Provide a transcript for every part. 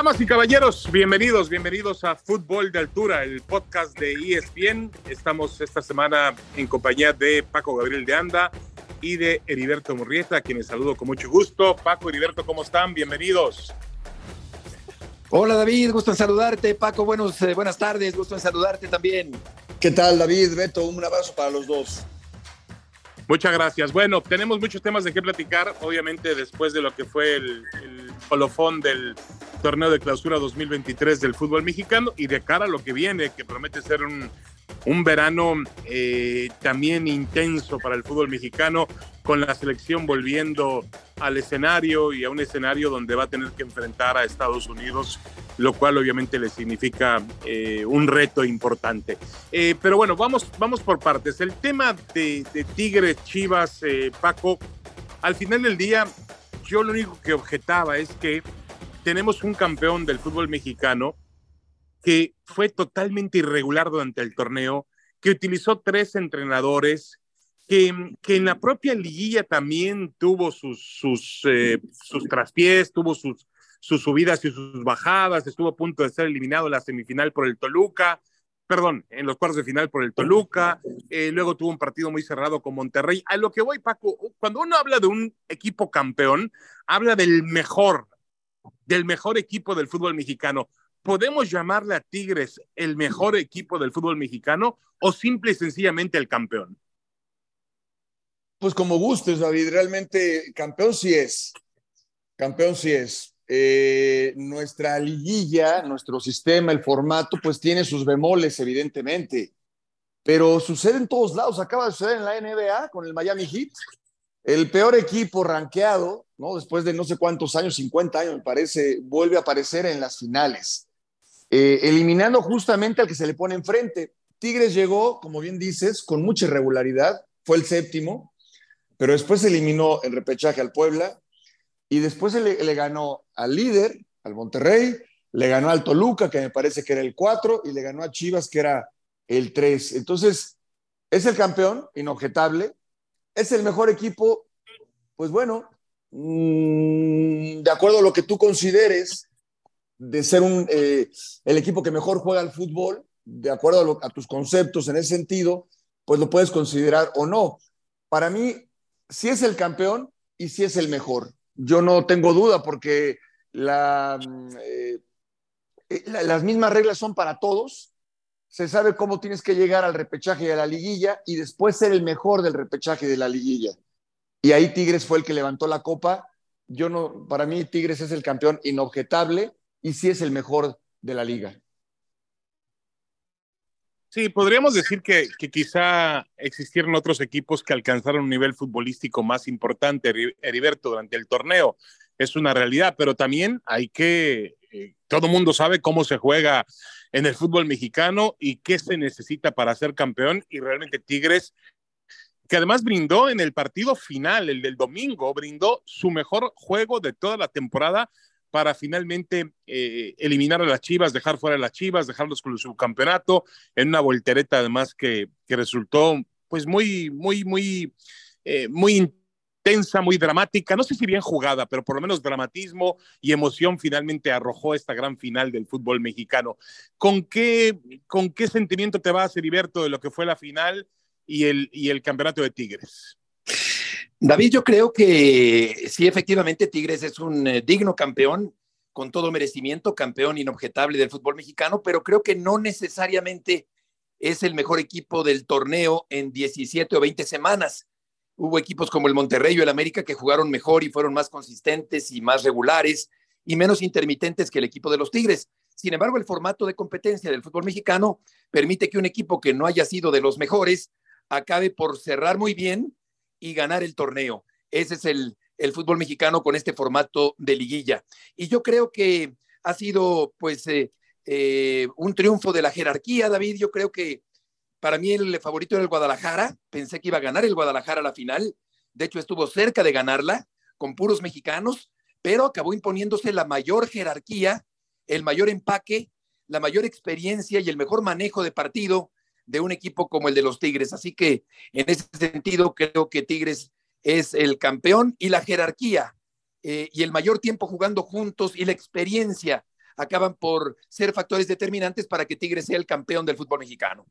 Damas y caballeros, bienvenidos, bienvenidos a Fútbol de Altura, el podcast de ESPN. Estamos esta semana en compañía de Paco Gabriel de Anda y de Heriberto Murrieta, a quienes saludo con mucho gusto. Paco, Heriberto, ¿cómo están? Bienvenidos. Hola David, gusto en saludarte. Paco, buenos, eh, buenas tardes, gusto en saludarte también. ¿Qué tal David, Beto? Un abrazo para los dos. Muchas gracias. Bueno, tenemos muchos temas de qué platicar, obviamente después de lo que fue el, el colofón del torneo de clausura 2023 del fútbol mexicano y de cara a lo que viene, que promete ser un, un verano eh, también intenso para el fútbol mexicano, con la selección volviendo al escenario y a un escenario donde va a tener que enfrentar a Estados Unidos, lo cual obviamente le significa eh, un reto importante. Eh, pero bueno, vamos, vamos por partes. El tema de, de Tigres, Chivas, Paco, al final del día, yo lo único que objetaba es que tenemos un campeón del fútbol mexicano que fue totalmente irregular durante el torneo, que utilizó tres entrenadores, que, que en la propia liguilla también tuvo sus, eh, sus traspiés, tuvo sus, sus subidas y sus bajadas, estuvo a punto de ser eliminado en la semifinal por el Toluca, perdón, en los cuartos de final por el Toluca, eh, luego tuvo un partido muy cerrado con Monterrey. A lo que voy, Paco, cuando uno habla de un equipo campeón, habla del mejor, del mejor equipo del fútbol mexicano. ¿Podemos llamarle a Tigres el mejor equipo del fútbol mexicano o simple y sencillamente el campeón? Pues como gustes, David, realmente campeón sí es. Campeón sí es. Eh, nuestra liguilla, nuestro sistema, el formato, pues tiene sus bemoles, evidentemente. Pero sucede en todos lados. Acaba de suceder en la NBA con el Miami Heat. El peor equipo rankeado, ¿no? Después de no sé cuántos años, 50 años me parece, vuelve a aparecer en las finales. Eh, eliminando justamente al que se le pone enfrente. Tigres llegó, como bien dices, con mucha irregularidad, fue el séptimo, pero después eliminó el repechaje al Puebla y después le, le ganó al líder, al Monterrey, le ganó al Toluca, que me parece que era el 4, y le ganó a Chivas, que era el 3. Entonces, es el campeón, inobjetable, es el mejor equipo, pues bueno, mmm, de acuerdo a lo que tú consideres, de ser un, eh, el equipo que mejor juega al fútbol, de acuerdo a, tus conceptos en ese sentido, pues lo puedes considerar o no. Para mí, sí es el campeón y sí es el mejor. Yo no tengo duda porque la, eh, la, las mismas reglas son para todos. Se sabe cómo tienes que llegar al repechaje a la liguilla y después ser el mejor del repechaje de la liguilla. Y ahí Tigres fue el que levantó la copa. Yo no, para mí Tigres es el campeón inobjetable y sí es el mejor de la liga. Sí, podríamos decir que, que, quizá existieron otros equipos que alcanzaron un nivel futbolístico más importante, Heriberto, durante el torneo. Es una realidad, pero también hay que, eh, todo mundo sabe cómo se juega en el fútbol mexicano y qué se necesita para ser campeón. Y realmente Tigres, que además brindó en el partido final, el del domingo, brindó su mejor juego de toda la temporada para finalmente eh, eliminar a las Chivas, dejar fuera a las Chivas, dejarlos con el subcampeonato, en una voltereta además que, que resultó pues muy, muy, muy, eh, muy intensa, muy dramática, no sé si bien jugada, pero por lo menos dramatismo y emoción finalmente arrojó esta gran final del fútbol mexicano. ¿Con qué, con qué sentimiento te vas, Heriberto, de lo que fue la final y el, y el campeonato de Tigres? David, yo creo que sí, efectivamente, Tigres es un eh, digno campeón, con todo merecimiento, campeón inobjetable del fútbol mexicano, pero creo que no necesariamente es el mejor equipo del torneo en 17 o 20 semanas. Hubo equipos como el Monterrey o el América que jugaron mejor y fueron más consistentes y más regulares y menos intermitentes que el equipo de los Tigres. Sin embargo, el formato de competencia del fútbol mexicano permite que un equipo que no haya sido de los mejores acabe por cerrar muy bien y ganar el torneo. Ese es el, fútbol mexicano con este formato de liguilla. Y yo creo que ha sido, pues, eh, eh, un triunfo de la jerarquía, David. Yo creo que para mí el favorito era el Guadalajara. Pensé que iba a ganar el Guadalajara a la final. De hecho, estuvo cerca de ganarla con puros mexicanos, pero acabó imponiéndose la mayor jerarquía, el mayor empaque, la mayor experiencia y el mejor manejo de partido de un equipo como el de los Tigres. Así que en ese sentido creo que Tigres es el campeón y la jerarquía eh, y el mayor tiempo jugando juntos y la experiencia acaban por ser factores determinantes para que Tigres sea el campeón del fútbol mexicano.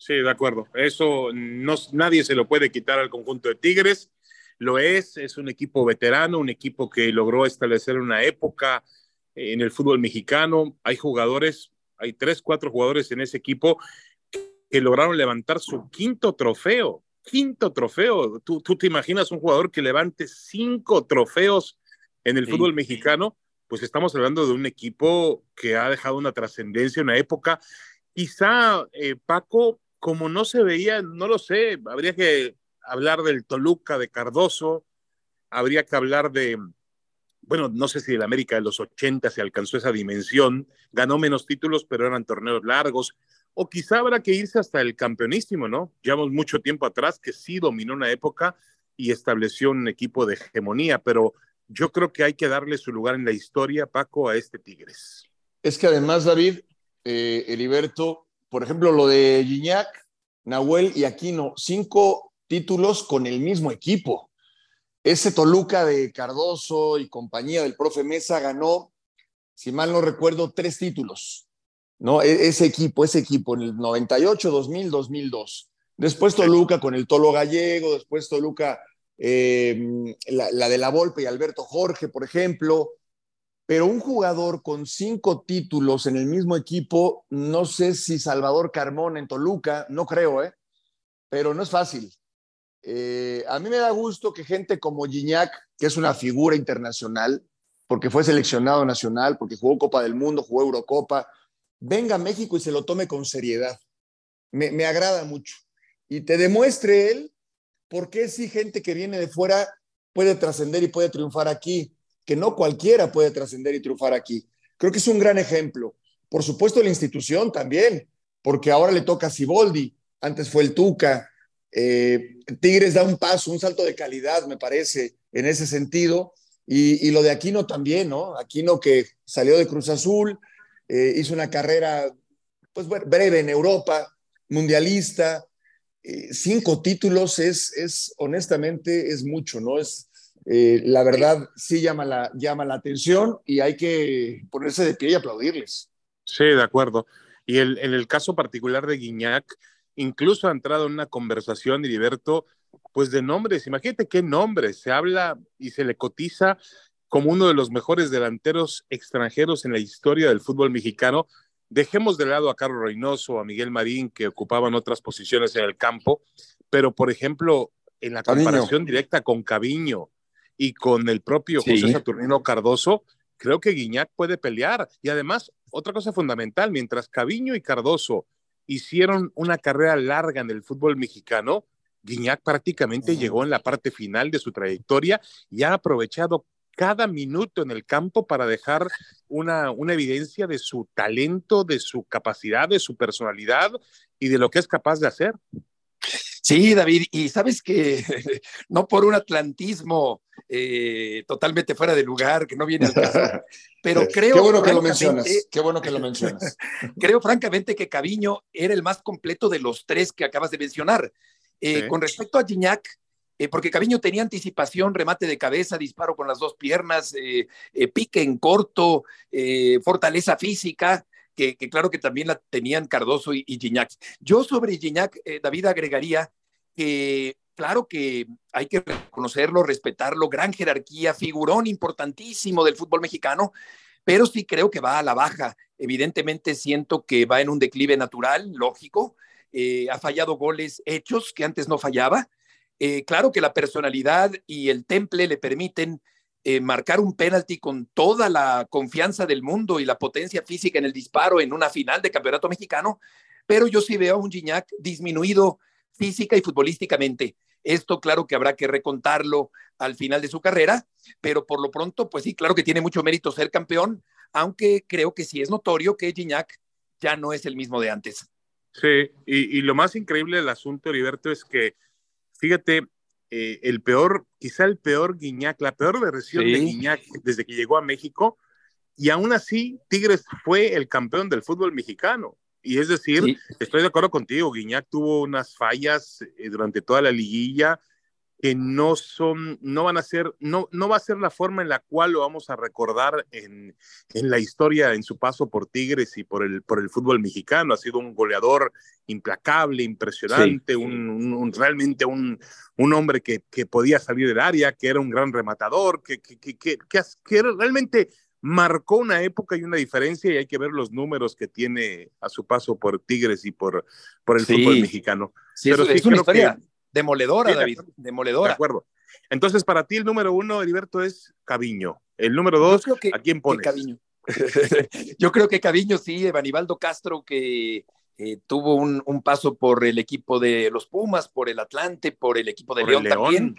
Sí, de acuerdo. Eso no, nadie se lo puede quitar al conjunto de Tigres. Lo es, es un equipo veterano, un equipo que logró establecer una época en el fútbol mexicano. Hay jugadores, hay tres, cuatro jugadores en ese equipo que lograron levantar su quinto trofeo. Quinto trofeo. ¿Tú, tú te imaginas un jugador que levante cinco trofeos en el fútbol mexicano? Pues estamos hablando de un equipo que ha dejado una trascendencia, una época. Quizá, eh, Paco, como no se veía, no lo sé, habría que hablar del Toluca de Cardoso, habría que hablar de, bueno, no sé si el América de los 80 se alcanzó esa dimensión, ganó menos títulos, pero eran torneos largos, o quizá habrá que irse hasta el campeonísimo, ¿no? Llevamos mucho tiempo atrás que sí dominó una época y estableció un equipo de hegemonía, pero yo creo que hay que darle su lugar en la historia, Paco, a este Tigres. Es que además, David, eh, Heriberto, por ejemplo, lo de Gignac, Nahuel y Aquino, cinco títulos con el mismo equipo. Ese Toluca de Cardoso y compañía del profe Mesa ganó, si mal no recuerdo, tres títulos. ¿no? E-, ese equipo, ese equipo en el 98, 2000, 2002. Después Toluca con el Tolo Gallego, después Toluca, eh, la, la, de la Volpe y Alberto Jorge, por ejemplo. Pero un jugador con cinco títulos en el mismo equipo, no sé si Salvador Carmón en Toluca, no creo, ¿eh? Pero no es fácil. Eh, a mí me da gusto que gente como Gignac, que es una figura internacional, porque fue seleccionado nacional, porque jugó Copa del Mundo, jugó Eurocopa, venga a México y se lo tome con seriedad. Me, me agrada mucho. Y te demuestre él por qué si gente que viene de fuera puede trascender y puede triunfar aquí, que no cualquiera puede trascender y triunfar aquí. Creo que es un gran ejemplo. Por supuesto, la institución también, porque ahora le toca a Siboldi, antes fue el Tuca. Eh, Tigres da un paso, un salto de calidad, me parece, en ese sentido. Y, y, lo de Aquino también, ¿no? Aquino que salió de Cruz Azul, eh, hizo una carrera pues, breve en Europa, mundialista, eh, cinco títulos es, es, honestamente, es mucho, ¿no? Es, eh, la verdad, sí llama la, llama la atención y hay que ponerse de pie y aplaudirles. Sí, de acuerdo. Y el, en el caso particular de Guiñac, incluso ha entrado en una conversación, Heriberto, pues de nombres. Imagínate qué nombres. Se habla y se le cotiza como uno de los mejores delanteros extranjeros en la historia del fútbol mexicano. Dejemos de lado a Carlos Reynoso, a Miguel Marín, que ocupaban otras posiciones en el campo, pero por ejemplo, en la comparación directa con Caviño y con el propio José. Saturnino Cardoso, creo que Guiñac puede pelear. Y además, otra cosa fundamental, mientras Caviño y Cardoso hicieron una carrera larga en el fútbol mexicano, Guiñac prácticamente uh -huh. llegó en la parte final de su trayectoria y ha aprovechado cada minuto en el campo para dejar una, una, evidencia de su talento, de su capacidad, de su personalidad y de lo que es capaz de hacer. Sí, David, y sabes que no por un atlantismo eh, totalmente fuera de lugar, que no viene al caso, pero creo... Qué bueno que lo mencionas, qué bueno que lo mencionas. creo francamente que Caviño era el más completo de los tres que acabas de mencionar. Eh, sí. Con respecto a Gignac, eh, porque Caviño tenía anticipación, remate de cabeza, disparo con las dos piernas, eh, eh, pique en corto, fortaleza física, que, que, claro que también la tenían Cardoso y, y Gignac. Yo sobre Gignac, David, agregaría que claro que hay que reconocerlo, respetarlo, gran jerarquía, figurón importantísimo del fútbol mexicano, pero sí creo que va a la baja. Evidentemente siento que va en un declive natural, lógico. ha fallado goles hechos que antes no fallaba eh, claro que la personalidad y el temple le permiten eh, marcar un penalti con toda la confianza del mundo y la potencia física en el disparo en una final de campeonato mexicano, pero yo sí veo a un Gignac disminuido física y futbolísticamente. Esto claro que habrá que recontarlo al final de su carrera, pero por lo pronto, pues sí, claro que tiene mucho mérito ser campeón, aunque creo que sí es notorio que Gignac ya no es el mismo de antes. Sí, y, lo más increíble del asunto, Heriberto, es que, fíjate, eh, el peor, quizá el peor Guiñac, la peor versión de Guiñac desde que llegó a México, y aún así Tigres fue el campeón del fútbol mexicano. Y es decir, estoy de acuerdo contigo, Guiñac tuvo unas fallas eh, durante toda la liguilla, que no son, no van a ser, no, no va a ser la forma en la cual lo vamos a recordar en, en, la historia, en su paso por Tigres y por el, por el fútbol mexicano. Ha sido un goleador implacable, impresionante, un, realmente un, un hombre que, que, podía salir del área, que era un gran rematador, que, que, que, que realmente marcó una época y una diferencia y hay que ver los números que tiene a su paso por Tigres y por, por el fútbol mexicano. Pero sí, es una historia Demoledora, David, demoledora. De acuerdo. Entonces, para ti el número uno, Heriberto, es Caviño. El número dos, ¿a quién pones? Caviño. Yo creo que Caviño sí, Evanibaldo Castro, que eh, tuvo un, paso por el equipo de los Pumas, por el Atlante, por el equipo de León, también,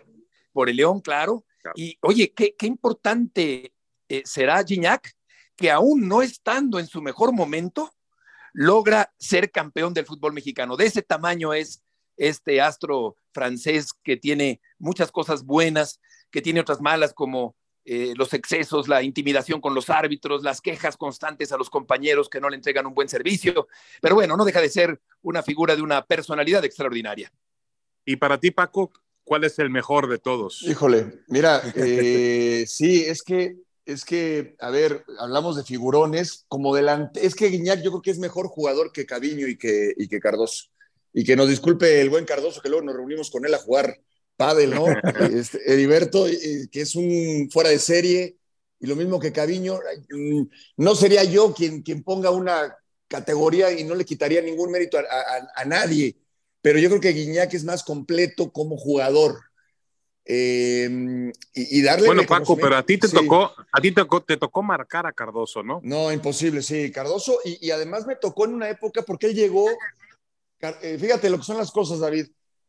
por el León, claro. Y oye, qué, qué importante eh, será Gignac, que aún no estando en su mejor momento, logra ser campeón del fútbol mexicano. De ese tamaño es este astro francés que tiene muchas cosas buenas, que tiene otras malas como eh, los excesos, la intimidación con los árbitros, las quejas constantes a los compañeros que no le entregan un buen servicio. Pero bueno, no deja de ser una figura de una personalidad extraordinaria. Y para ti, Paco, ¿cuál es el mejor de todos? Híjole, mira, eh, sí, es que, es que, a ver, hablamos de figurones, como delante, es que Guiñac yo creo que es mejor jugador que Caviño y que, y que Cardoso y que nos disculpe el buen Cardoso, que luego nos reunimos con él a jugar pádel, ¿no? Este, Heriberto, que es un fuera de serie, y lo mismo que Caviño, mm, no sería yo quien, quien ponga una categoría y no le quitaría ningún mérito a, nadie, pero yo creo que Guiñac es más completo como jugador. Em, y, darle bueno Paco pero a ti te tocó a ti te tocó, te tocó marcar a Cardoso no no imposible sí Cardoso y, y, además me tocó en una época porque él llegó eh, fíjate lo que son las cosas, David.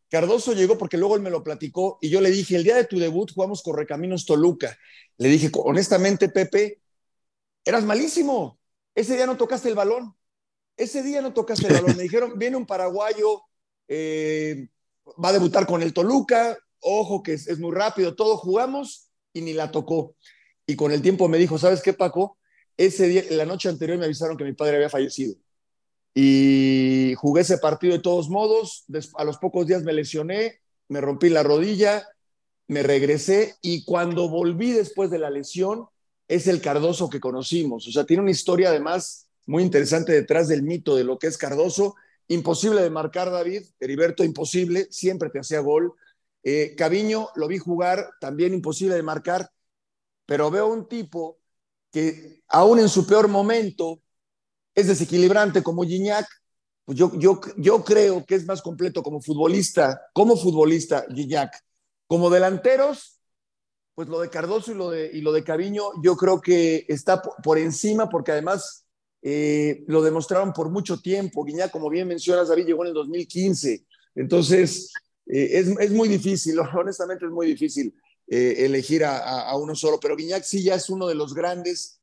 Cardoso llegó porque luego él me lo platicó y yo le dije, el día de tu debut jugamos Correcaminos Toluca. Le dije, honestamente, Pepe, eras malísimo. Ese día no tocaste el balón. Ese día no tocaste el balón. Me dijeron, viene un paraguayo, eh, va a debutar con el Toluca, ojo que es, muy rápido, todo jugamos y ni la tocó. Y con el tiempo me dijo, ¿sabes qué, Paco? Ese día, la noche anterior me avisaron que mi padre había fallecido y jugué ese partido de todos modos. A los pocos días me lesioné, me rompí la rodilla, me regresé y cuando volví después de la lesión es el Cardoso que conocimos. O sea, tiene una historia además muy interesante detrás del mito de lo que es Cardoso. Imposible de marcar, David. Heriberto, imposible. Siempre te hacía gol. Eh, lo vi jugar, también imposible de marcar. Pero veo un tipo que aún en su peor momento es desequilibrante como Gignac, pues yo, yo, yo creo que es más completo como futbolista, como futbolista Gignac. Como delanteros, pues lo de Cardoso y lo de, y lo de Caviño, yo creo que está por encima porque además eh, lo demostraron por mucho tiempo. Guiñac, como bien mencionas, David llegó en el 2015. Entonces, eh, es, es, muy difícil, honestamente es muy difícil eh, elegir a, a, a, uno solo, pero Guiñac sí ya es uno de los grandes.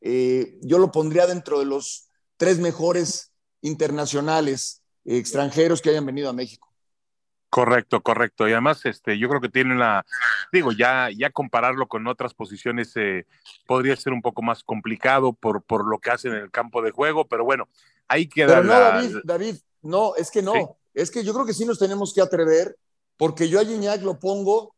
yo lo pondría dentro de los tres mejores internacionales extranjeros que hayan venido a México. Correcto, correcto. Y además, este, yo creo que tiene la, digo, ya, ya compararlo con otras posiciones eh, podría ser un poco más complicado por, por lo que hacen en el campo de juego, pero bueno, hay que dar. no, David, David, no, es que no. Es que yo creo que sí nos tenemos que atrever, porque yo a Gignac lo pongo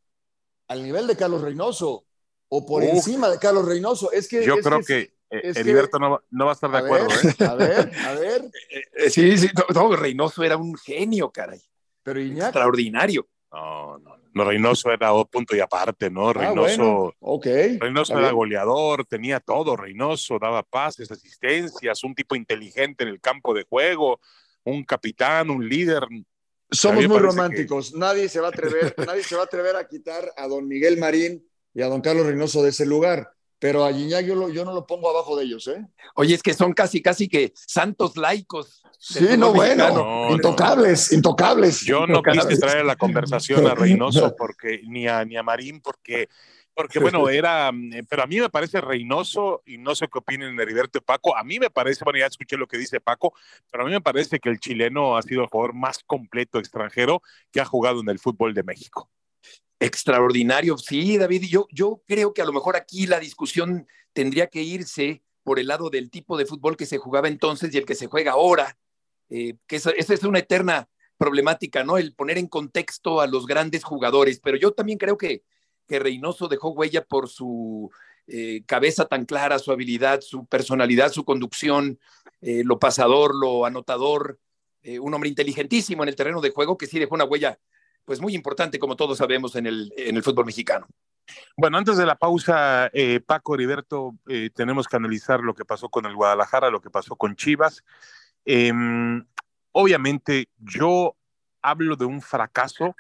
al nivel de Carlos Reynoso o por encima de Carlos Reynoso. Es que yo creo que, Heriberto no, va a estar de acuerdo. ¿eh? A ver, a ver. Eh, eh, sí, sí, no, Reynoso era un genio, caray. Pero Extraordinario. No, no, no, Reynoso era otro punto y aparte, ¿no? Ah, Reynoso, Reynoso era goleador, tenía todo, Reynoso daba pases, asistencias, un tipo inteligente en el campo de juego, un capitán, un líder. Somos muy románticos, nadie se va a atrever, nadie se va a atrever a quitar a don Miguel Marín y a don Carlos Reynoso de ese lugar pero a Gignac yo, yo, no lo pongo abajo de ellos, ¿eh? Oye, es que son casi, casi que santos laicos. Sí, no, bueno, intocables, intocables. Yo no quise traer la conversación a Reynoso porque, ni, a, ni a Marín, porque Porque bueno, era, mm, pero a mí me parece Reynoso, y no sé qué opinen Heriberto y Paco, a mí me parece, bueno, ya escuché lo que dice Paco, pero a mí me parece que el chileno ha sido el jugador más completo extranjero que ha jugado en el fútbol de México. Extraordinario, sí, David. Yo, yo creo que a lo mejor aquí la discusión tendría que irse por el lado del tipo de fútbol que se jugaba entonces y el que se juega ahora, eh, que esa es una eterna problemática, ¿no? El poner en contexto a los grandes jugadores, pero yo también creo que, que Reynoso dejó huella por su eh, cabeza tan clara, su habilidad, su personalidad, su conducción, eh, lo pasador, lo anotador, un hombre inteligentísimo en el terreno de juego que sí dejó una huella pues muy importante, como todos sabemos, en el, en el fútbol mexicano. Bueno, antes de la pausa, eh, Paco Heriberto, eh, tenemos que analizar lo que pasó con el Guadalajara, lo que pasó con Chivas. Em, obviamente, yo hablo de un fracaso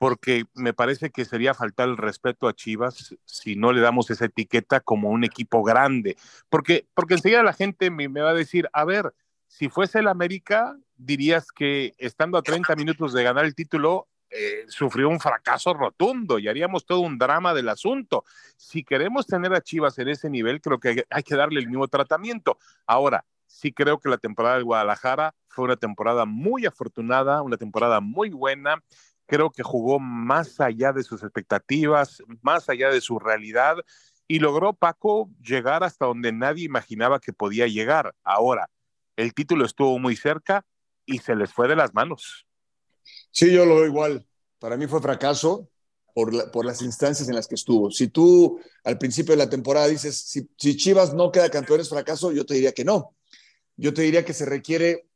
porque me parece que sería faltar el respeto a Chivas si no le damos esa etiqueta como un equipo grande. Porque, porque enseguida la gente me, me va a decir, a ver, si fuese el América, dirías que estando a 30 minutos de ganar el título, eh, sufrió un fracaso rotundo y haríamos todo un drama del asunto. Si queremos tener a Chivas en ese nivel, creo que hay que darle el mismo tratamiento. Ahora, sí creo que la temporada de Guadalajara fue una temporada muy afortunada, una temporada muy buena. Creo que jugó más allá de sus expectativas, más allá de su realidad y logró Paco llegar hasta donde nadie imaginaba que podía llegar. Ahora, el título estuvo muy cerca y se les fue de las manos. Sí, yo lo veo igual. Para mí fue fracaso por, por las instancias en las que estuvo. Si tú al principio de la temporada dices, si, si Chivas no queda campeón es fracaso, yo te diría que no. Yo te diría que se requiere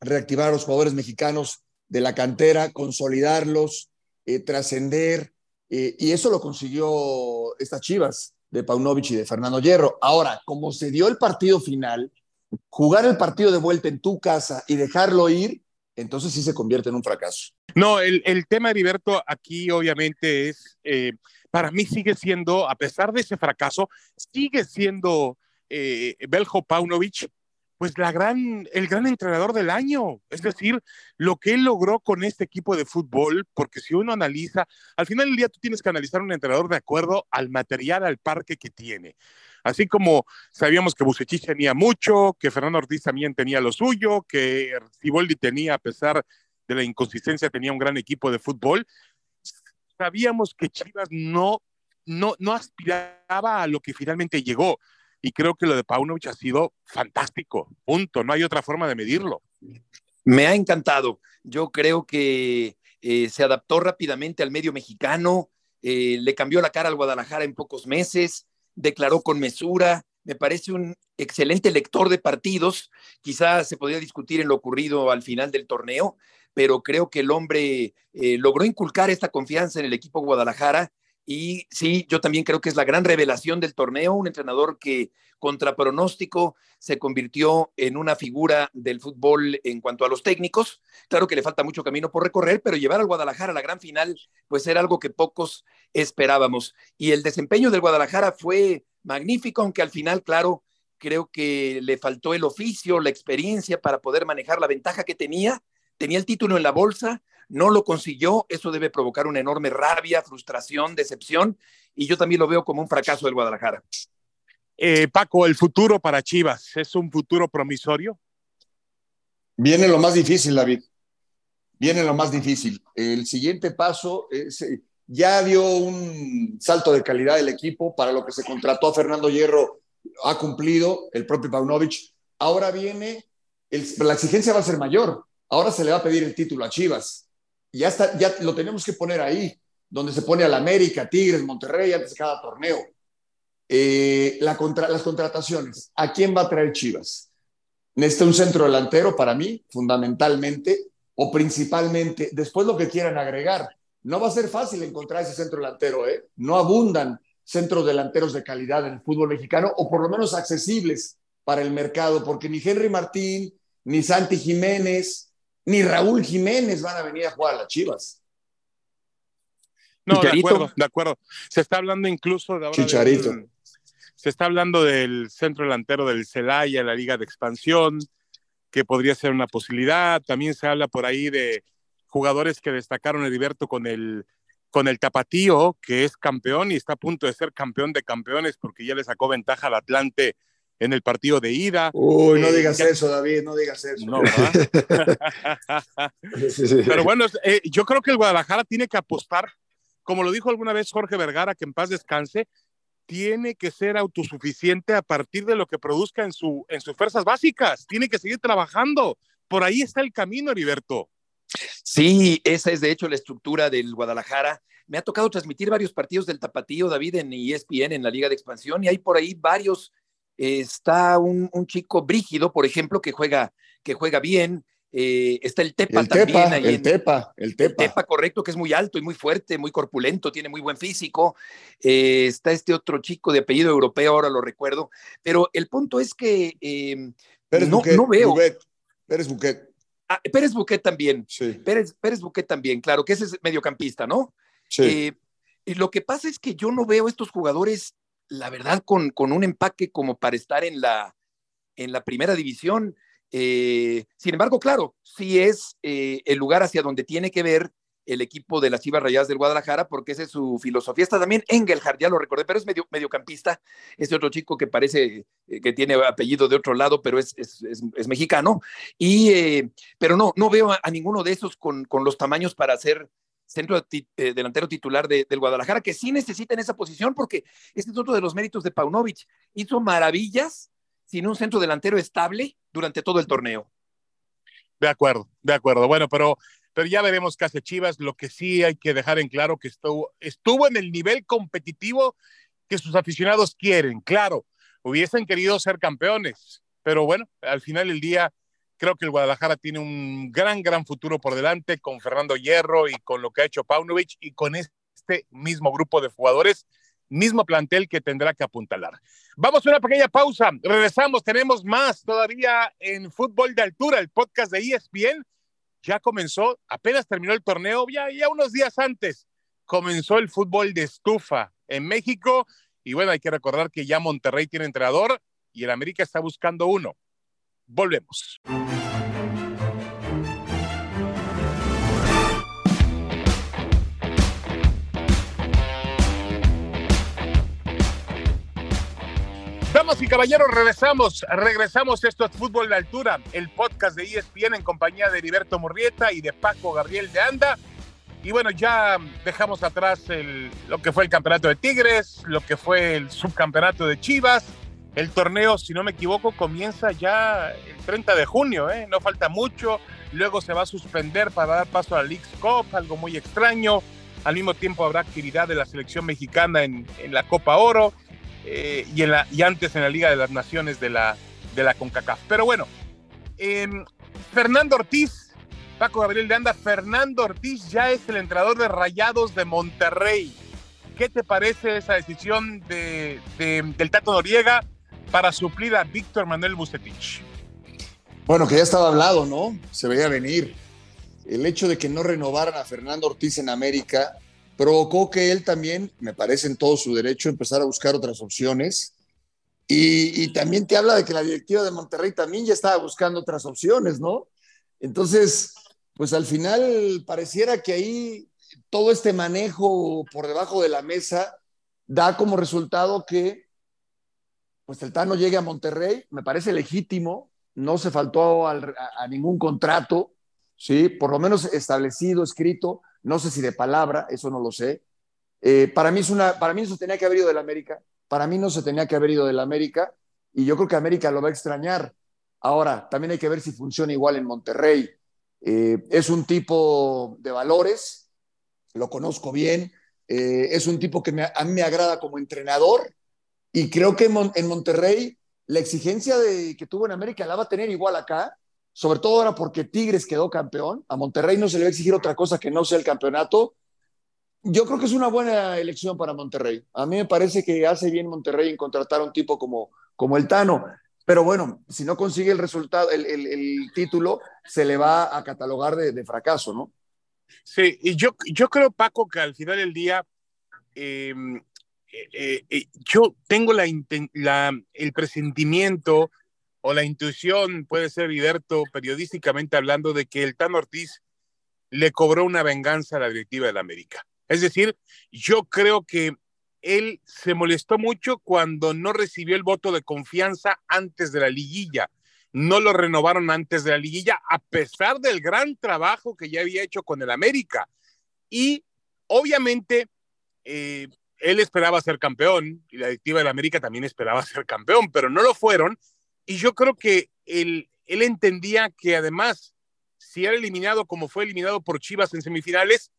reactivar a los jugadores mexicanos de la cantera, consolidarlos, eh, trascender, eh, y eso lo consiguió estas Chivas de Paunovic y de Fernando Hierro. Ahora, como se dio el partido final, jugar el partido de vuelta en tu casa y dejarlo ir, entonces sí se convierte en un fracaso. No, el, el tema, Heriberto, aquí obviamente es, eh, para mí sigue siendo, a pesar de ese fracaso, sigue siendo eh, Beljo Paunovic, pues la gran, el gran entrenador del año. Es decir, lo que él logró con este equipo de fútbol, porque si uno analiza, al final del día tú tienes que analizar un entrenador de acuerdo al material, al parque que tiene. Así como sabíamos que Bucetich tenía mucho, que Fernando Ortiz también tenía lo suyo, que Ciboldi tenía, a pesar de la inconsistencia, tenía un gran equipo de fútbol, sabíamos que Chivas no, no, no aspiraba a lo que finalmente llegó. Y creo que lo de Paunovic ha sido fantástico. Punto. No hay otra forma de medirlo. Me ha encantado. Yo creo que eh, se adaptó rápidamente al medio mexicano, eh, le cambió la cara al Guadalajara en pocos meses, declaró con mesura, me parece un excelente lector de partidos, quizás se podría discutir en lo ocurrido al final del torneo, pero creo que el hombre eh, logró inculcar esta confianza en el equipo Guadalajara y sí, yo también creo que es la gran revelación del torneo, un entrenador que contra pronóstico se convirtió en una figura del fútbol en cuanto a los técnicos. Claro que le falta mucho camino por recorrer, pero llevar al Guadalajara a la gran final, pues era algo que pocos esperábamos. Y el desempeño del Guadalajara fue magnífico, aunque al final, claro, creo que le faltó el oficio, la experiencia para poder manejar la ventaja que tenía. Tenía el título en la bolsa, no lo consiguió, eso debe provocar una enorme rabia, frustración, decepción, y yo también lo veo como un fracaso del Guadalajara. Eh, Paco, el futuro para Chivas, ¿es un futuro promisorio? Viene lo más difícil, David. Viene lo más difícil. El siguiente paso es, eh, ya dio un salto de calidad el equipo para lo que se contrató a Fernando Hierro, ha cumplido el propio Paunovic. Ahora viene, la exigencia va a ser mayor. Ahora se le va a pedir el título a Chivas ya, está, ya lo tenemos que poner ahí, donde se pone al América, Tigres, Monterrey antes de cada torneo. Eh, las contrataciones, ¿a quién va a traer Chivas? Necesita un centro delantero para mí, fundamentalmente, o principalmente, después lo que quieran agregar. No va a ser fácil encontrar ese centro delantero, ¿eh? No abundan centros delanteros de calidad en el fútbol mexicano, o por lo menos accesibles para el mercado, porque ni Henry Martín, ni Santi Jiménez, ni Raúl Jiménez van a venir a jugar a las Chivas. No, de acuerdo, de acuerdo. Se está hablando incluso de ahora Chicharito. se está hablando del centro delantero del Celaya, la Liga de Expansión, que podría ser una posibilidad. También se habla por ahí de jugadores que destacaron Heriberto con el con el Tapatío, que es campeón y está a punto de ser campeón de campeones porque ya le sacó ventaja al Atlante en el partido de ida. Uy, no eh, digas eso, David, no digas eso. No, Pero bueno, eh, yo creo que el Guadalajara tiene que apostar, como lo dijo alguna vez Jorge Vergara, que en paz descanse, tiene que ser autosuficiente a partir de lo que produzca en, su, en sus fuerzas básicas. Tiene que seguir trabajando. Por ahí está el camino, Heriberto. Sí, esa es de hecho la estructura del Guadalajara. Me ha tocado transmitir varios partidos del Tapatío, David, en ESPN, en la Liga de Expansión, y hay por ahí varios. Está un, chico brígido, por ejemplo, que juega, que juega bien. Eh, está el Tepa también. el Tepa, el Tepa. El Tepa, correcto, que es muy alto y muy fuerte, muy corpulento, tiene muy buen físico. Eh, está este otro chico de apellido europeo, ahora lo recuerdo. Pero el punto es que eh, no, no, veo. Pérez Buquet. Ah, Pérez Buquet también. Sí. Pérez, Pérez Buquet también, claro, que ese es mediocampista, ¿no? Sí. y lo que pasa es que yo no veo estos jugadores, la verdad, con, con un empaque como para estar en la, en la primera división. Eh, sin embargo, claro, sí es eh, el lugar hacia donde tiene que ver el equipo de las Chivas Rayadas del Guadalajara, porque esa es su filosofía. Está también Engelhardt, ya lo recordé, pero es medio, mediocampista, ese otro chico que parece eh, que tiene apellido de otro lado, pero es, es, mexicano. Y, pero no, no veo a, ninguno de esos con, con, los tamaños para ser centro delantero titular del Guadalajara, que sí necesita en esa posición, porque este es otro de los méritos de Paunovic. Hizo maravillas sin un centro delantero estable durante todo el torneo. De acuerdo, de acuerdo. Bueno, pero, pero ya veremos qué hace Chivas. Lo que sí hay que dejar en claro que estuvo, estuvo en el nivel competitivo que sus aficionados quieren. Claro, hubiesen querido ser campeones, pero bueno, al final del día creo que el Guadalajara tiene un gran, gran futuro por delante con Fernando Hierro y con lo que ha hecho Paunovic y con este mismo grupo de jugadores mismo plantel que tendrá que apuntalar. Vamos a una pequeña pausa, regresamos, tenemos más todavía en Fútbol de Altura, el podcast de ESPN. Ya comenzó, apenas terminó el torneo, ya, ya unos días antes comenzó el fútbol de estufa en México. Y bueno, hay que recordar que ya Monterrey tiene entrenador y el América está buscando uno. Volvemos. Damas y caballeros, regresamos, regresamos. Esto es Fútbol de Altura, el podcast de ESPN en compañía de Heriberto Murrieta y de Paco Gabriel de Anda. Y bueno, ya dejamos atrás lo que fue el campeonato de Tigres, lo que fue el subcampeonato de Chivas. El torneo, si no me equivoco, comienza ya el 30 de junio, ¿eh? no falta mucho. Luego se va a suspender para dar paso a la League Cup, algo muy extraño. Al mismo tiempo habrá actividad de la selección mexicana en, la Copa Oro. Eh, y, en la, y antes en la Liga de las Naciones de la, de la CONCACAF. Pero bueno, em, Fernando Ortiz, Paco Gabriel de Anda, Fernando Ortiz ya es el entrenador de Rayados de Monterrey. ¿Qué te parece esa decisión de, del Tato Noriega para suplir a Víctor Manuel Bucetich? Bueno, que ya estaba hablado, ¿no? Se veía venir. El hecho de que no renovaran a Fernando Ortiz en América provocó que él también, me parece en todo su derecho, empezar a buscar otras opciones. Y, también te habla de que la directiva de Monterrey también ya estaba buscando otras opciones, ¿no? Entonces, pues al final pareciera que ahí todo este manejo por debajo de la mesa da como resultado que pues el Tano llegue a Monterrey, me parece legítimo, no se faltó a, a, ningún contrato, ¿sí? Por lo menos establecido, escrito, no sé si de palabra, eso no lo sé. Eh, para, mí es una, para mí no se tenía que haber ido del América, para mí no se tenía que haber ido del América, y yo creo que América lo va a extrañar. Ahora, también hay que ver si funciona igual en Monterrey. Eh, es un tipo de valores, lo conozco bien, eh, es un tipo que a mí me agrada como entrenador, y creo que en, Monterrey la exigencia de, que tuvo en América la va a tener igual acá, sobre todo ahora porque Tigres quedó campeón, a Monterrey no se le va a exigir otra cosa que no sea el campeonato. Yo creo que es una buena elección para Monterrey. A mí me parece que hace bien Monterrey en contratar a un tipo como, como el Tano. Pero bueno, si no consigue el resultado, el, el, título, se le va a catalogar de, fracaso, ¿no? Sí, y yo, yo creo, Paco, que al final del día, em, eh, eh, yo tengo la, el presentimiento o la intuición puede ser, Heriberto, periodísticamente hablando, de que el Tan Ortiz le cobró una venganza a la directiva de la América. Es decir, yo creo que él se molestó mucho cuando no recibió el voto de confianza antes de la liguilla. No lo renovaron antes de la liguilla, a pesar del gran trabajo que ya había hecho con el América. Y obviamente eh, él esperaba ser campeón y la directiva del América también esperaba ser campeón, pero no lo fueron. Y yo creo que él, él entendía que además, si era eliminado como fue eliminado por Chivas en semifinales,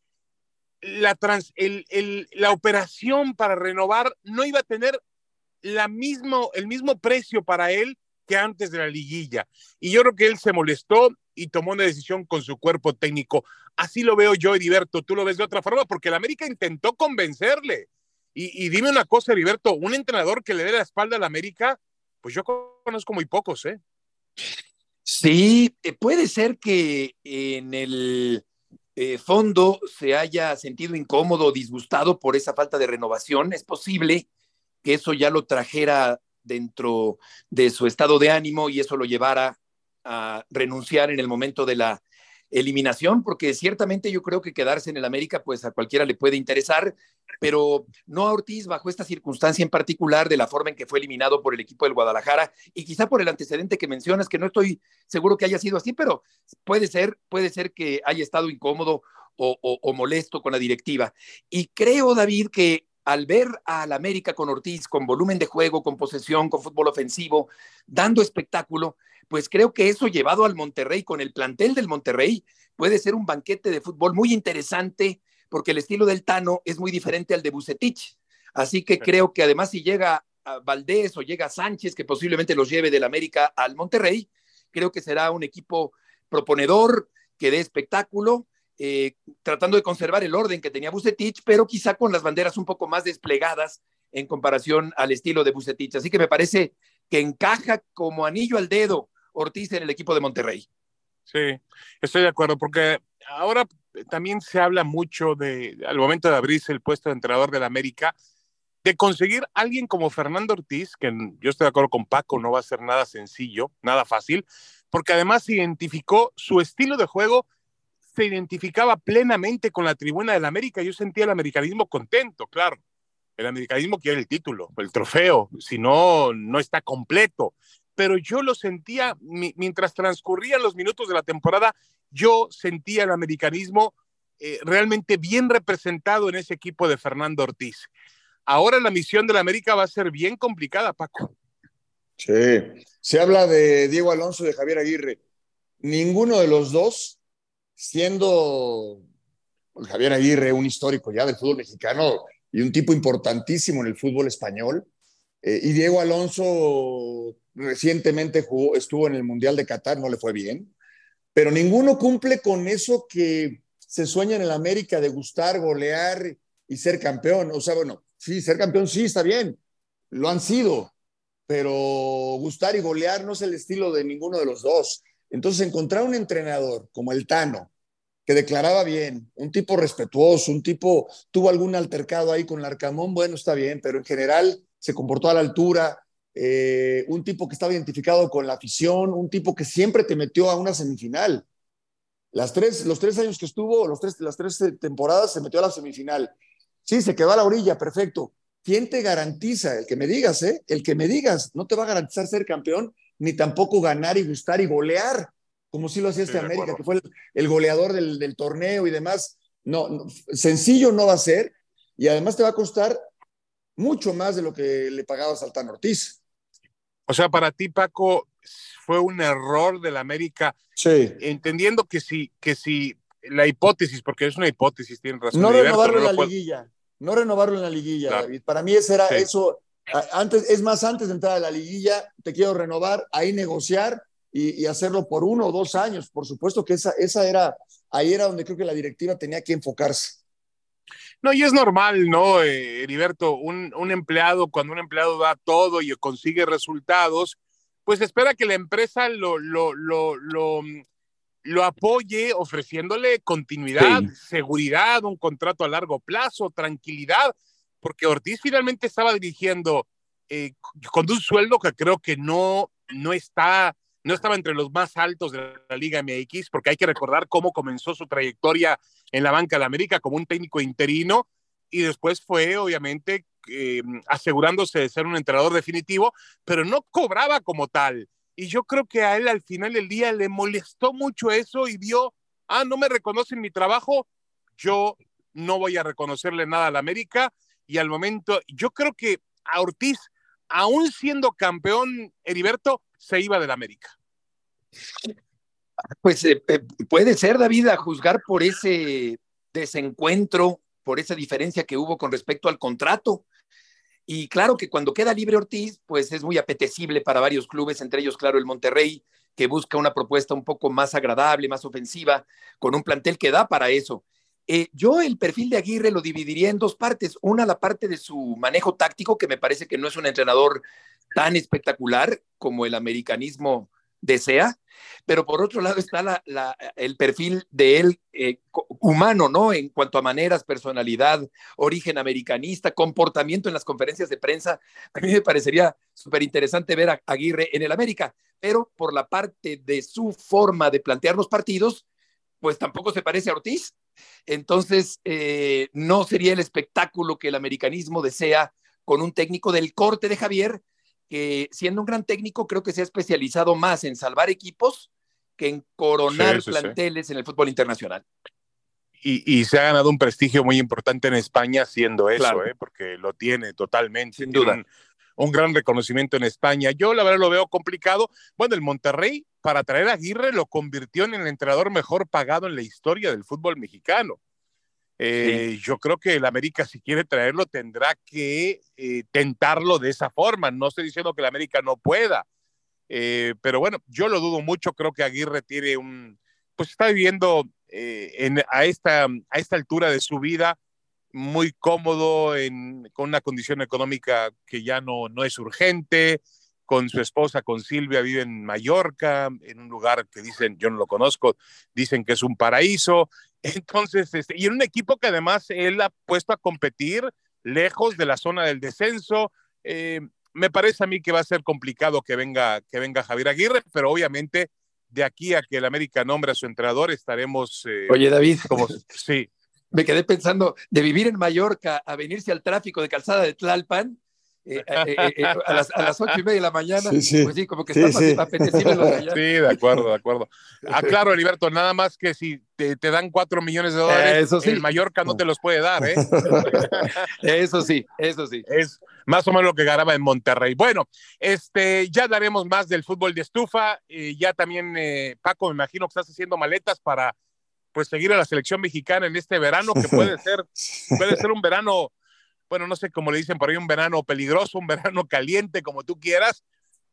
la, trans, el, el, la operación para renovar no iba a tener la mismo, el mismo precio para él que antes de la liguilla. Y yo creo que él se molestó y tomó una decisión con su cuerpo técnico. Así lo veo yo, Heriberto. Tú lo ves de otra forma, porque el América intentó convencerle. Y, dime una cosa, Heriberto, un entrenador que le dé la espalda al América, pues yo conozco muy pocos, ¿eh? Sí, puede ser que en el eh, fondo se haya sentido incómodo, disgustado por esa falta de renovación. Es posible que eso ya lo trajera dentro de su estado de ánimo y eso lo llevara a renunciar en el momento de la eliminación, porque ciertamente yo creo que quedarse en el América, pues a cualquiera le puede interesar, pero no a Ortiz bajo esta circunstancia en particular de la forma en que fue eliminado por el equipo del Guadalajara y quizá por el antecedente que mencionas, que no estoy seguro que haya sido así, pero puede ser, puede ser que haya estado incómodo o, o, molesto con la directiva. Y creo, David, que al ver al América con Ortiz, con volumen de juego, con posesión, con fútbol ofensivo, dando espectáculo, pues creo que eso llevado al Monterrey, con el plantel del Monterrey, puede ser un banquete de fútbol muy interesante, porque el estilo del Tano es muy diferente al de Bucetich. Así que creo que además si llega a Valdés o llega Sánchez, que posiblemente los lleve del América al Monterrey, creo que será un equipo proponedor, que dé espectáculo, eh, tratando de conservar el orden que tenía Bucetich, pero quizá con las banderas un poco más desplegadas en comparación al estilo de Bucetich. Así que me parece que encaja como anillo al dedo Ortiz en el equipo de Monterrey. Sí, estoy de acuerdo, porque ahora también se habla mucho de, al momento de abrirse el puesto de entrenador del América, de conseguir alguien como Fernando Ortiz, que yo estoy de acuerdo con Paco, no va a ser nada sencillo, nada fácil, porque además identificó su estilo de juego, se identificaba plenamente con la tribuna del América. Yo sentía el americanismo contento, claro. El americanismo quiere el título, el trofeo, si no, no está completo pero yo lo sentía mientras transcurrían los minutos de la temporada, yo sentía el americanismo eh, realmente bien representado en ese equipo de Fernando Ortiz. Ahora la misión de la América va a ser bien complicada, Paco. Sí, se habla de Diego Alonso y de Javier Aguirre. Ninguno de los dos, siendo pues, Javier Aguirre un histórico ya del fútbol mexicano y un tipo importantísimo en el fútbol español, eh, y Diego Alonso recientemente jugó, estuvo en el Mundial de Qatar, no le fue bien, pero ninguno cumple con eso que se sueña en el América de gustar, golear y ser campeón. O sea, bueno, sí, ser campeón sí está bien, lo han sido, pero gustar y golear no es el estilo de ninguno de los dos. Entonces, encontrar un entrenador como el Tano, que declaraba bien, un tipo respetuoso, un tipo tuvo algún altercado ahí con Larcamón, bueno, está bien, pero en general se comportó a la altura, eh, un tipo que estaba identificado con la afición, un tipo que siempre te metió a una semifinal. Las tres, los tres años que estuvo, los tres, las tres temporadas, se metió a la semifinal. Sí, se quedó a la orilla, perfecto. ¿Quién te garantiza? El que me digas, ¿eh? El que me digas, no te va a garantizar ser campeón, ni tampoco ganar y gustar y golear, como si lo hacía este América, que fue el, el goleador del, del, torneo y demás. No, no, sencillo no va a ser, y además te va a costar mucho más de lo que le pagabas al Tan Ortiz. O sea, para ti, Paco, fue un error del América. Sí. Entendiendo que si, que si la hipótesis, porque es una hipótesis, tienen razón. No renovarlo no en la puedo... liguilla. No renovarlo en la liguilla, claro. David. Para mí ese era sí. eso. Antes, es más, antes de entrar a la liguilla, te quiero renovar, ahí negociar y, y, hacerlo por uno o dos años. Por supuesto que esa, esa era, ahí era donde creo que la directiva tenía que enfocarse. No, y es normal, ¿no, eh, Heriberto? Un, un, empleado, cuando un empleado da todo y consigue resultados, pues espera que la empresa lo, lo, lo, lo, lo apoye ofreciéndole continuidad, sí. seguridad, un contrato a largo plazo, tranquilidad, porque Ortiz finalmente estaba dirigiendo eh, con un sueldo que creo que no, no está no estaba entre los más altos de la Liga MX, porque hay que recordar cómo comenzó su trayectoria en la banca de América como un técnico interino y después fue, obviamente, eh, asegurándose de ser un entrenador definitivo, pero no cobraba como tal. Y yo creo que a él al final del día le molestó mucho eso y vio, ah, no me reconocen mi trabajo, yo no voy a reconocerle nada a la América. Y al momento, yo creo que a Ortiz, aún siendo campeón, Heriberto, se iba del América. Pues eh, eh, puede ser, David, a juzgar por ese desencuentro, por esa diferencia que hubo con respecto al contrato. Y claro que cuando queda libre Ortiz, pues es muy apetecible para varios clubes, entre ellos, claro, el Monterrey, que busca una propuesta un poco más agradable, más ofensiva, con un plantel que da para eso. Eh, yo el perfil de Aguirre lo dividiría en dos partes. Una, la parte de su manejo táctico, que me parece que no es un entrenador tan espectacular como el americanismo desea, pero por otro lado está el perfil de él eh, humano, ¿no? En cuanto a maneras, personalidad, origen americanista, comportamiento en las conferencias de prensa. A mí me parecería súper interesante ver a Aguirre en el América, pero por la parte de su forma de plantear los partidos, pues tampoco se parece a Ortiz. Entonces, eh, no sería el espectáculo que el americanismo desea con un técnico del corte de Javier, que siendo un gran técnico, creo que se ha especializado más en salvar equipos que en coronar planteles en el fútbol internacional. Y, se ha ganado un prestigio muy importante en España siendo eso, ¿eh? porque lo tiene totalmente. Sin duda. Un, gran reconocimiento en España. Yo la verdad lo veo complicado. Bueno, el Monterrey, para traer a Aguirre, lo convirtió en el entrenador mejor pagado en la historia del fútbol mexicano. Eh, yo creo que el América, si quiere traerlo, tendrá que eh, tentarlo de esa forma. No estoy diciendo que el América no pueda, eh, pero bueno, yo lo dudo mucho. Creo que Aguirre tiene un, pues está viviendo en, a, esta, a esta altura de su vida muy cómodo, en, con una condición económica que ya no, no es urgente. Con su esposa, con Silvia, vive en Mallorca, en un lugar que dicen, yo no lo conozco, dicen que es un paraíso entonces, este, y en un equipo que además él ha puesto a competir lejos de la zona del descenso. Eh, me parece a mí que va a ser complicado que venga, que venga Javier Aguirre, pero obviamente de aquí a que el América nombre a su entrenador estaremos. Eh, Oye, David. Como, sí. Me quedé pensando de vivir en Mallorca a venirse al tráfico de calzada de Tlalpan eh, eh, eh, a, las, a, las, ocho y media de la mañana, pues sí, como que está sí, apetecible Sí, de acuerdo, de acuerdo. Ah, claro, Heriberto, nada más que si te, te dan cuatro millones de dólares, eso el Mallorca no te los puede dar, ¿eh? eso sí, eso sí. Es más o menos lo que ganaba en Monterrey. Bueno, este, ya daremos más del fútbol de estufa. ya también, Paco, me imagino que estás haciendo maletas para pues seguir a la selección mexicana en este verano, que puede ser, puede ser un verano bueno, no sé cómo le dicen por ahí, un verano peligroso, un verano caliente, como tú quieras,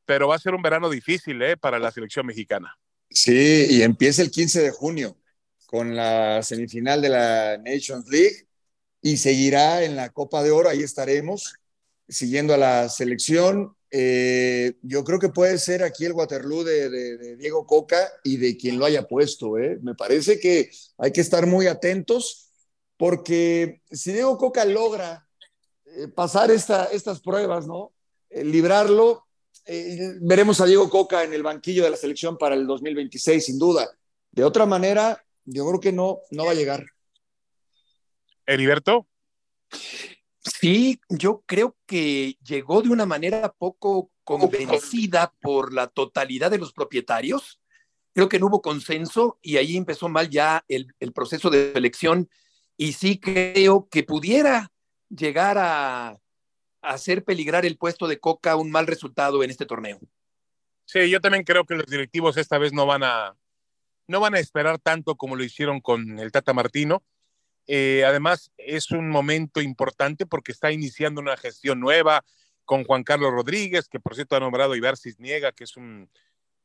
pero va a ser un verano difícil ¿eh? para la selección mexicana. Sí, y empieza el 15 de junio con la semifinal de la Nations League y seguirá en la Copa de Oro, ahí estaremos siguiendo a la selección. Eh, yo creo que puede ser aquí el Waterloo de, Diego Coca y de quien lo haya puesto. ¿eh? Me parece que hay que estar muy atentos porque si Diego Coca logra eh, pasar estas pruebas, ¿no? Eh, librarlo. Eh, veremos a Diego Coca en el banquillo de la selección para el 2026, sin duda. De otra manera, yo creo que no, no va a llegar. Heriberto. Sí, yo creo que llegó de una manera poco convencida por la totalidad de los propietarios. Creo que no hubo consenso y ahí empezó mal ya el, el proceso de selección. Y sí creo que pudiera llegar a, hacer peligrar el puesto de Coca un mal resultado en este torneo. Sí, yo también creo que los directivos esta vez no van a, no van a esperar tanto como lo hicieron con el Tata Martino. Eh, además, es un momento importante porque está iniciando una gestión nueva con Juan Carlos Rodríguez, que por cierto ha nombrado Ibar Cisniega, que es un,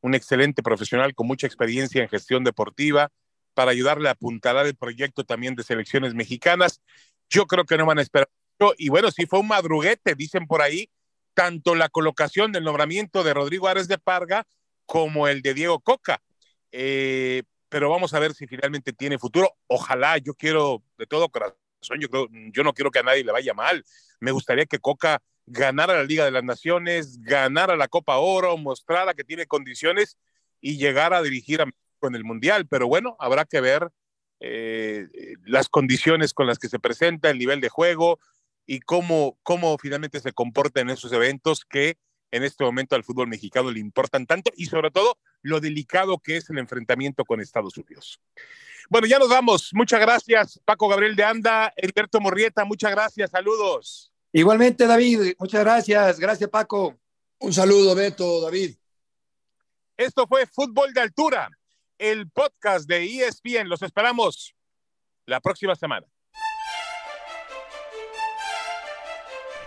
un excelente profesional con mucha experiencia en gestión deportiva, para ayudarle a apuntalar el proyecto también de selecciones mexicanas. Yo creo que no van a esperar. Y bueno, sí fue un madruguete, dicen por ahí, tanto la colocación del nombramiento de Rodrigo Ares de Parga como el de Diego Coca. Eh, pero vamos a ver si finalmente tiene futuro. Ojalá, yo quiero de todo corazón, yo, creo, yo no quiero que a nadie le vaya mal. Me gustaría que Coca ganara la Liga de las Naciones, ganara la Copa Oro, mostrara que tiene condiciones y llegar a dirigir a México en el Mundial. Pero bueno, habrá que ver eh, las condiciones con las que se presenta, el nivel de juego y cómo, cómo finalmente se comporta en esos eventos que en este momento al fútbol mexicano le importan tanto y sobre todo lo delicado que es el enfrentamiento con Estados Unidos. Bueno, ya nos vamos. Muchas gracias, Paco Gabriel de Anda, Heriberto Morrieta, muchas gracias, saludos. Igualmente, David, muchas gracias. Gracias, Paco. Un saludo, Beto, David. Esto fue Fútbol de Altura, el podcast de ESPN. Los esperamos la próxima semana.